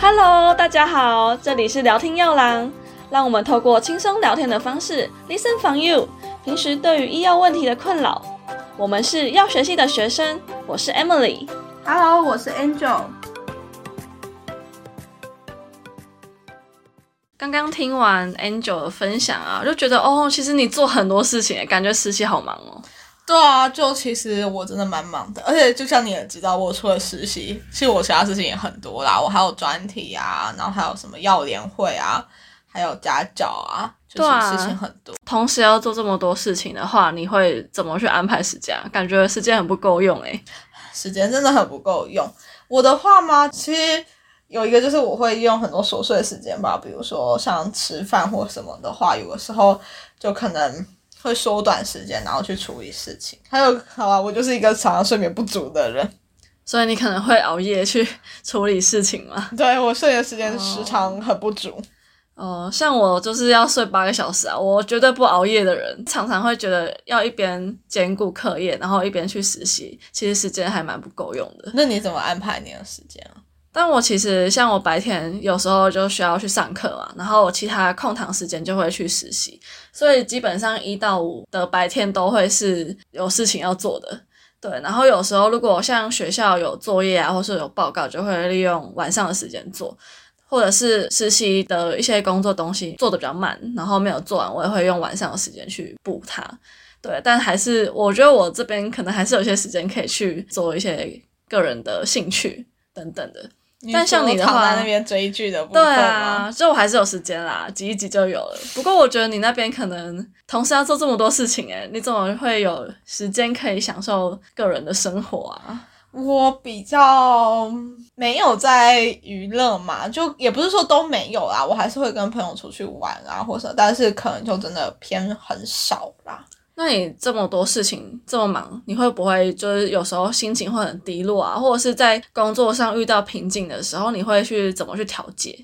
Hello，大家好，这里是聊天药郎，让我们透过轻松聊天的方式，listen from you。平时对于医药问题的困扰，我们是药学系的学生，我是 Emily。Hello，我是 Angel。刚刚听完 Angel 的分享啊，就觉得哦，其实你做很多事情，感觉实习好忙哦。对啊，就其实我真的蛮忙的，而且就像你也知道，我除了实习，其实我其他事情也很多啦。我还有专题啊，然后还有什么药联会啊，还有家教啊，就是事情很多。同时要做这么多事情的话，你会怎么去安排时间啊？感觉时间很不够用诶。时间真的很不够用。我的话嘛？其实有一个就是我会用很多琐碎的时间吧，比如说像吃饭或什么的话，有的时候就可能会缩短时间，然后去处理事情。还有，好啊，我就是一个常常睡眠不足的人，所以你可能会熬夜去处理事情嘛。对我睡的时间时长很不足。哦、像我就是要睡八个小时啊，我绝对不熬夜的人，常常会觉得要一边兼顾课业，然后一边去实习，其实时间还蛮不够用的。那你怎么安排你的时间啊？但我其实像我白天有时候就需要去上课嘛，然后我其他空堂时间就会去实习，所以基本上一到五的白天都会是有事情要做的。对，然后有时候如果像学校有作业啊，或是有报告，就会利用晚上的时间做，或者是实习的一些工作东西做的比较慢，然后没有做完，我也会用晚上的时间去补它。对，但还是我觉得我这边可能还是有些时间可以去做一些个人的兴趣等等的。但像你的话躺在那边追剧的部对分吗？啊，就我还是有时间啦，挤一挤就有了。不过我觉得你那边可能同时要做这么多事情，诶，你怎么会有时间可以享受个人的生活啊？我比较没有在娱乐嘛，就也不是说都没有啦，我还是会跟朋友出去玩啊，或者，但是可能就真的偏很少啦。那你这么多事情这么忙，你会不会就是有时候心情会很低落啊，或者是在工作上遇到瓶颈的时候，你会去怎么去调节？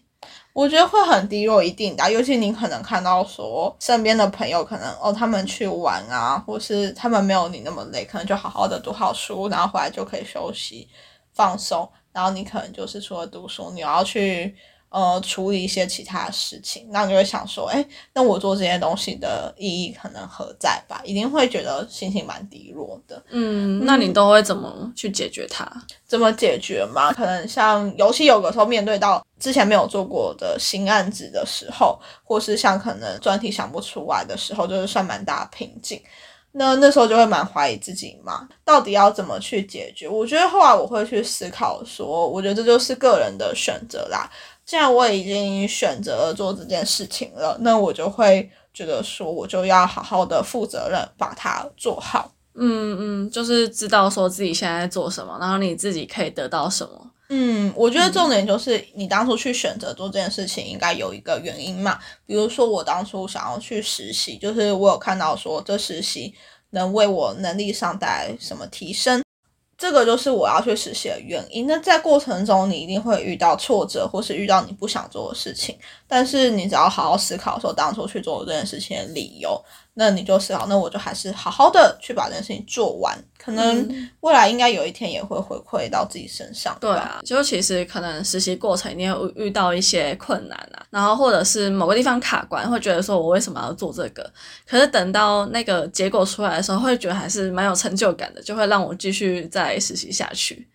我觉得会很低落，一定的啊，尤其你可能看到说身边的朋友可能哦，他们去玩啊，或是他们没有你那么累，可能就好好的读好书，然后回来就可以休息放松，然后你可能就是除了读书，你要去呃处理一些其他的事情，那你就会想说，哎，那我做这些东西的意义可能何在吧？一定会觉得心情蛮低落的。嗯，那你都会怎么去解决它？怎么解决嘛？可能像尤其有的时候面对到之前没有做过的新案子的时候，或是像可能专题想不出来的时候，就是算蛮大的瓶颈。那那时候就会蛮怀疑自己嘛，到底要怎么去解决？我觉得后来我会去思考说，我觉得这就是个人的选择啦。既然我已经选择了做这件事情了，那我就会觉得说，我就要好好的负责任，把它做好。嗯嗯，就是知道说自己现在在做什么，然后你自己可以得到什么。嗯，我觉得重点就是你当初去选择做这件事情，应该有一个原因嘛。比如说我当初想要去实习，就是我有看到说这实习能为我能力上带来什么提升，这个就是我要去实习的原因。那在过程中，你一定会遇到挫折，或是遇到你不想做的事情，但是你只要好好思考说当初去做这件事情的理由，那你就思考，那我就还是好好的去把这件事情做完，可能未来应该有一天也会回馈到自己身上。对啊，就其实可能实习过程你也会遇到一些困难啊，然后或者是某个地方卡关，会觉得说我为什么要做这个？可是等到那个结果出来的时候，会觉得还是蛮有成就感的，就会让我继续再实习下去。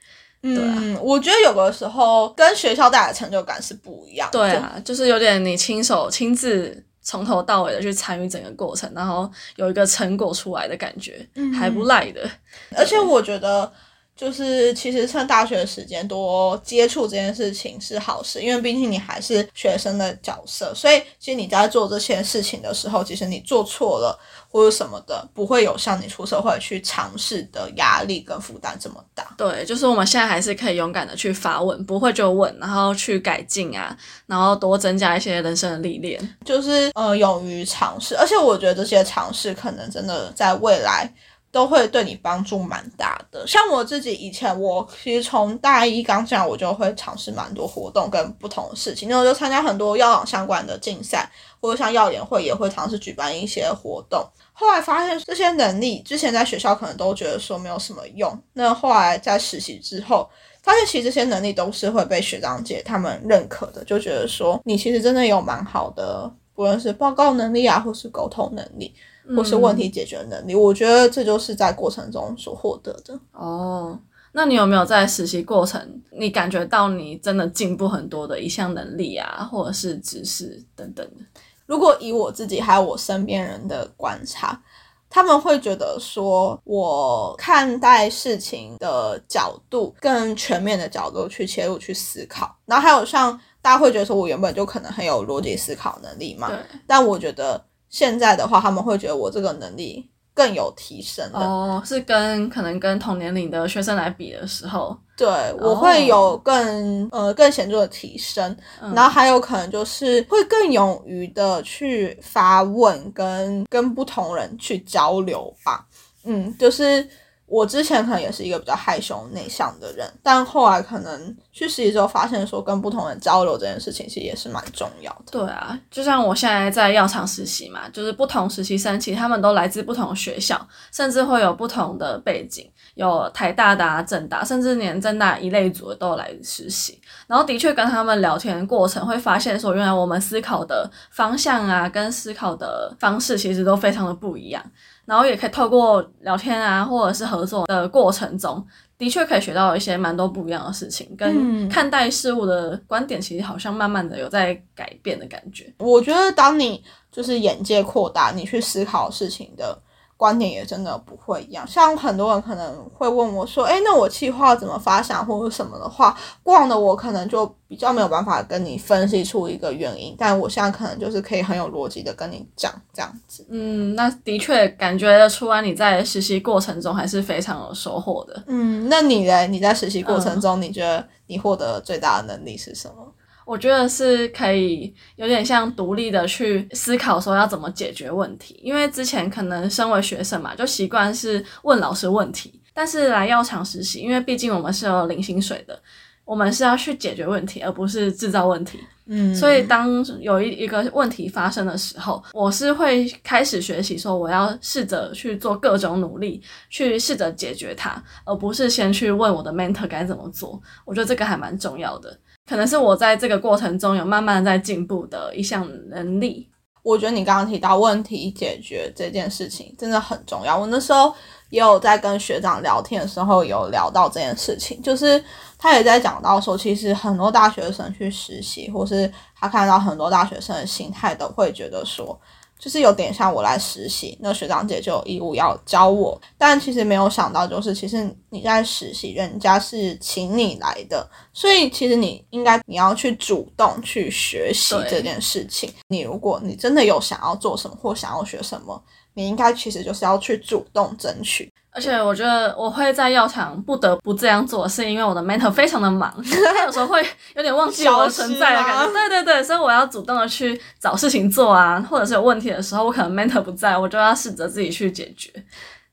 嗯，我觉得有的时候跟学校带来的成就感是不一样的。对啊，就是有点你亲手亲自从头到尾的去参与整个过程，然后有一个成果出来的感觉，还不赖的。而且我觉得，就是其实趁大学的时间多接触这件事情是好事，因为毕竟你还是学生的角色，所以其实你在做这些事情的时候，其实你做错了或者什么的，不会有像你出社会去尝试的压力跟负担这么大。对，就是我们现在还是可以勇敢的去发问，不会就问，然后去改进啊，然后多增加一些人生的历练。就是呃，勇于尝试，而且我觉得这些尝试可能真的在未来都会对你帮助蛮大的。像我自己以前，我其实从大一刚进来，我就会尝试蛮多活动跟不同的事情，那我就参加很多药网相关的竞赛，或者像药联会也会尝试举办一些活动。后来发现这些能力之前在学校可能都觉得说没有什么用，那后来在实习之后，发现其实这些能力都是会被学长姐他们认可的，就觉得说你其实真的有蛮好的，不论是报告能力啊，或是沟通能力，或是问题解决能力，我觉得这就是在过程中所获得的。哦，那你有没有在实习过程，你感觉到你真的进步很多的一项能力啊，或者是知识等等的？如果以我自己还有我身边人的观察，他们会觉得说，我看待事情的角度更全面的角度去切入去思考，然后还有像大家会觉得说我原本就可能很有逻辑思考能力嘛，但我觉得现在的话，他们会觉得我这个能力更有提升了。哦，是跟可能跟同年龄的学生来比的时候，对，我会有更、呃更显著的提升，然后还有可能就是会更勇于的去发问跟跟不同人去交流吧。嗯，就是我之前可能也是一个比较害羞内向的人，但后来可能去实习之后发现说跟不同人交流这件事情其实也是蛮重要的。对啊，就像我现在在药厂实习嘛，就是不同实习生，其实他们都来自不同学校，甚至会有不同的背景，有台大的、啊、政大，甚至连政大一类组的都有来实习。然后的确跟他们聊天的过程，会发现说，原来我们思考的方向啊，跟思考的方式其实都非常的不一样。然后也可以透过聊天啊，或者是合作的过程中，的确可以学到一些蛮多不一样的事情，跟看待事物的观点，其实好像慢慢的有在改变的感觉。我觉得当你就是眼界扩大，你去思考事情的观点也真的不会一样。像很多人可能会问我说：“哎，那我计划怎么发想或者什么的话，过往的我可能就比较没有办法跟你分析出一个原因，但我现在可能就是可以很有逻辑的跟你讲这样子。”嗯，那的确感觉得出来你在实习过程中还是非常有收获的。嗯，那你呢？你在实习过程中，你觉得你获得最大的能力是什么？我觉得是可以有点像独立的去思考说要怎么解决问题，因为之前可能身为学生嘛，就习惯是问老师问题，但是来药厂实习，因为毕竟我们是有零薪水的，我们是要去解决问题，而不是制造问题。嗯，所以当有一一个问题发生的时候，我是会开始学习说我要试着去做各种努力，去试着解决它，而不是先去问我的 mentor 该怎么做。我觉得这个还蛮重要的。可能是我在这个过程中有慢慢在进步的一项能力。我觉得你刚刚提到问题解决这件事情真的很重要。我那时候也有在跟学长聊天的时候有聊到这件事情，就是他也在讲到说，其实很多大学生去实习，或是他看到很多大学生的心态，都会觉得说。就是有点像我来实习，那学长姐就有义务要教我，但其实没有想到，就是其实你在实习，人家是请你来的，所以其实你应该你要去主动去学习这件事情。你如果你真的有想要做什么或想要学什么，你应该其实就是要去主动争取。而且我觉得我会在药厂不得不这样做，是因为我的 mentor 非常的忙，他有时候会有点忘记我的存在的感觉。对对对，所以我要主动的去找事情做啊，或者是有问题的时候，我可能 mentor 不在，我就要试着自己去解决。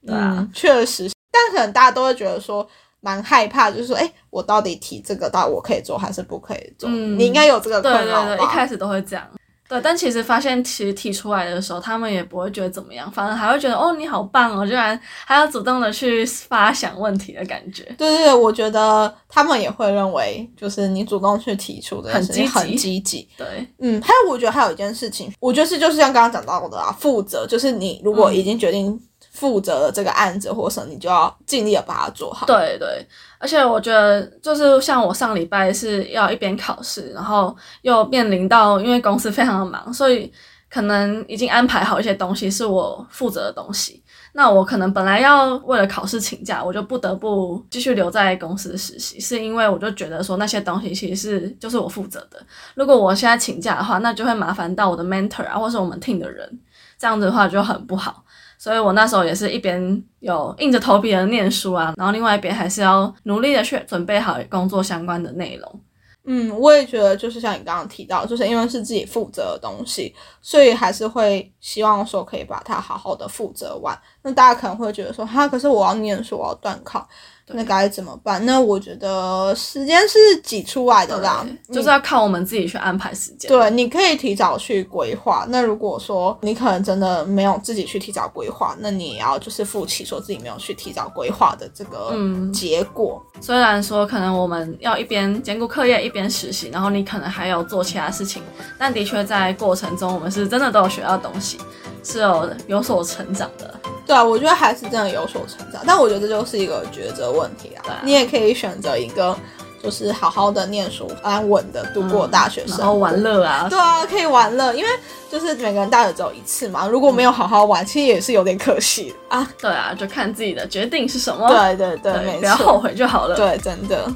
对啊，确实，但可能大家都会觉得说蛮害怕，就是说，哎，我到底提这个，到我可以做还是不可以做？嗯，你应该有这个困扰吧？一开始都会这样。对，但其实发现其实提出来的时候，他们也不会觉得怎么样，反而还会觉得哦你好棒哦，居然还要主动的去发想问题的感觉。对对对，我觉得他们也会认为，就是你主动去提出的很积极，很积极。对，嗯，还有我觉得还有一件事情，我觉得是就是像刚刚讲到的啊，负责，就是你如果已经决定负责了这个案子或什么，你就要尽力的把它做好。对对。而且我觉得，就是像我上礼拜是要一边考试，然后又面临到，因为公司非常的忙，所以可能已经安排好一些东西是我负责的东西。那我可能本来要为了考试请假，我就不得不继续留在公司实习，是因为我就觉得说那些东西其实是就是我负责的。如果我现在请假的话，那就会麻烦到我的 mentor 啊，或是我们 team 的人，这样子的话就很不好。所以我那时候也是一边有硬着头皮的念书啊，然后另外一边还是要努力的去准备好工作相关的内容。嗯，我也觉得就是像你刚刚提到，就是因为是自己负责的东西，所以还是会希望说可以把它好好的负责完。那大家可能会觉得说，哈，可是我要念书，我要断考，那该怎么办？那我觉得时间是挤出来的啦，就是要靠我们自己去安排时间。对，你可以提早去规划。那如果说你可能真的没有自己去提早规划，那你也要就是负起说自己没有去提早规划的这个结果。虽然说可能我们要一边兼顾课业一边实习，然后你可能还有做其他事情，但的确在过程中我们是真的都有学到东西，是有有所成长的。对啊，我觉得还是真的有所成长，但我觉得这就是一个抉择问题啊。你也可以选择一个，就是好好的念书，安稳的度过大学生，然后玩乐啊。对啊，可以玩乐，因为就是每个人大学只有一次嘛，如果没有好好玩，其实也是有点可惜啊。对啊，就看自己的决定是什么。对对对，不要后悔就好了。对，真的。